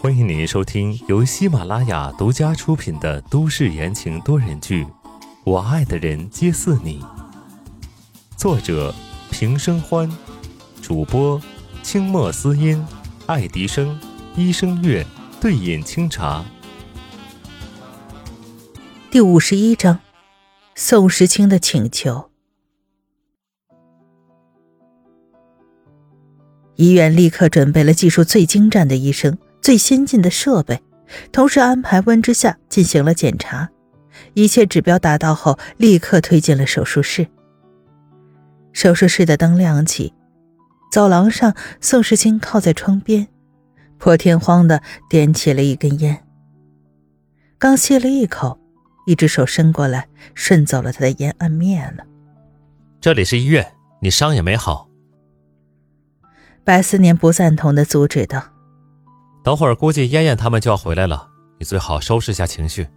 欢迎您收听由喜马拉雅独家出品的都市言情多人剧《我爱的人皆似你》，作者平生欢，主播清墨思音、爱迪生、医生月、对饮清茶。第五十一章，宋时清的请求。医院立刻准备了技术最精湛的医生。最先进的设备，同时安排温之夏进行了检查，一切指标达到后，立刻推进了手术室。手术室的灯亮起，走廊上，宋时清靠在窗边，破天荒的点起了一根烟。刚吸了一口，一只手伸过来，顺走了他的烟，按灭了。这里是医院，你伤也没好。白思年不赞同的阻止道。等会儿估计燕燕他们就要回来了，你最好收拾下情绪，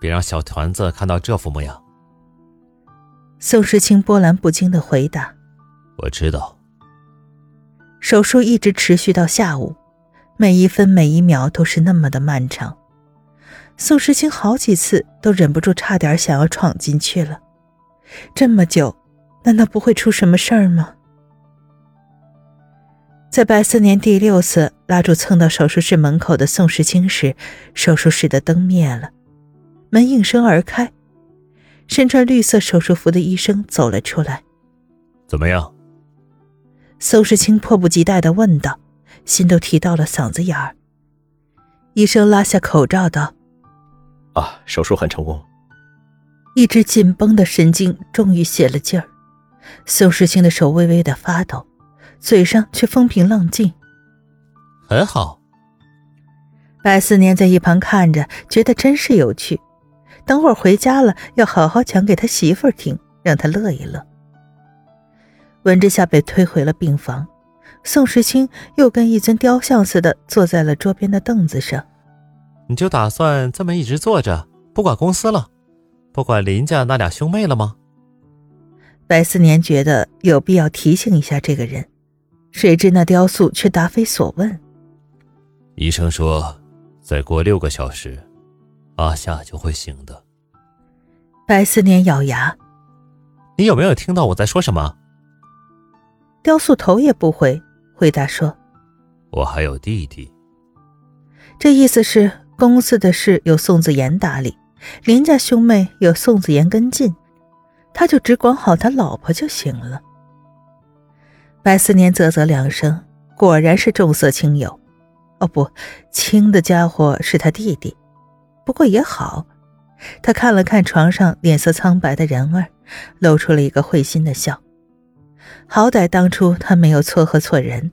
别让小团子看到这副模样。宋时清波澜不惊的回答：“我知道。”手术一直持续到下午，每一分每一秒都是那么的漫长。宋时清好几次都忍不住，差点想要闯进去了。这么久，难道不会出什么事儿吗？在白思年第六次拉住蹭到手术室门口的宋时清时，手术室的灯灭了，门应声而开，身穿绿色手术服的医生走了出来。怎么样？宋时清迫不及待地问道，心都提到了嗓子眼儿。医生拉下口罩道：“啊，手术很成功。”一直紧绷的神经终于泄了劲儿，宋时清的手微微的发抖。嘴上却风平浪静，很好。白思年在一旁看着，觉得真是有趣。等会儿回家了，要好好讲给他媳妇儿听，让他乐一乐。文之夏被推回了病房，宋时清又跟一尊雕像似的坐在了桌边的凳子上。你就打算这么一直坐着，不管公司了，不管林家那俩兄妹了吗？白思年觉得有必要提醒一下这个人。谁知那雕塑却答非所问。医生说，再过六个小时，阿夏就会醒的。白思年咬牙：“你有没有听到我在说什么？”雕塑头也不回，回答说：“我还有弟弟。”这意思是公司的事由宋子言打理，林家兄妹有宋子言跟进，他就只管好他老婆就行了。白思年啧啧两声，果然是重色轻友。哦，不，轻的家伙是他弟弟。不过也好，他看了看床上脸色苍白的人儿，露出了一个会心的笑。好歹当初他没有撮合错人，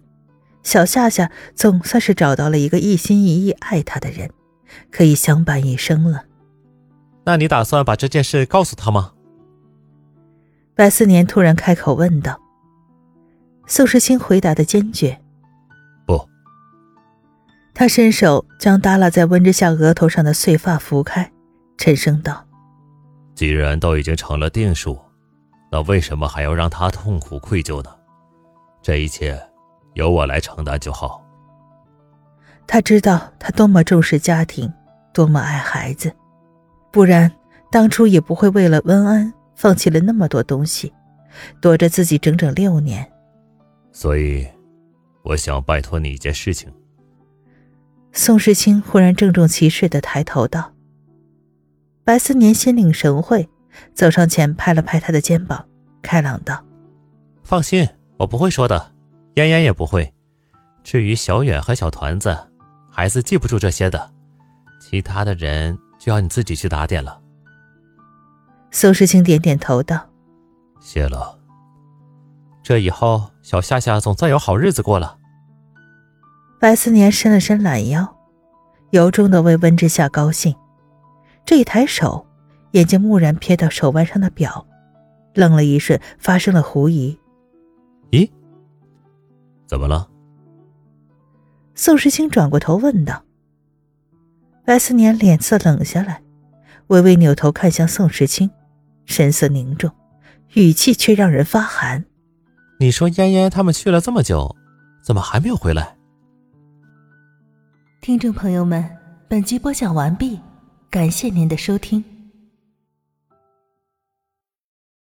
小夏夏总算是找到了一个一心一意爱他的人，可以相伴一生了。那你打算把这件事告诉他吗？白思年突然开口问道。宋时清回答的坚决：“不。”他伸手将耷拉在温之夏额头上的碎发拂开，沉声道：“既然都已经成了定数，那为什么还要让他痛苦愧疚呢？这一切由我来承担就好。”他知道他多么重视家庭，多么爱孩子，不然当初也不会为了温安放弃了那么多东西，躲着自己整整六年。所以，我想拜托你一件事情。宋时清忽然郑重其事的抬头道。白思年心领神会，走上前拍了拍他的肩膀，开朗道：“放心，我不会说的，嫣嫣也不会。至于小远和小团子，孩子记不住这些的，其他的人就要你自己去打点了。”宋时清点点头道：“谢了。”这以后，小夏夏总算有好日子过了。白思年伸了伸懒腰，由衷的为温之夏高兴。这一抬手，眼睛蓦然瞥到手腕上的表，愣了一瞬，发生了狐疑：“咦，怎么了？”宋时清转过头问道。白思年脸色冷下来，微微扭头看向宋时清，神色凝重，语气却让人发寒。你说嫣嫣他们去了这么久怎么还没有回来？听众朋友们本集播讲完毕感谢您的收听。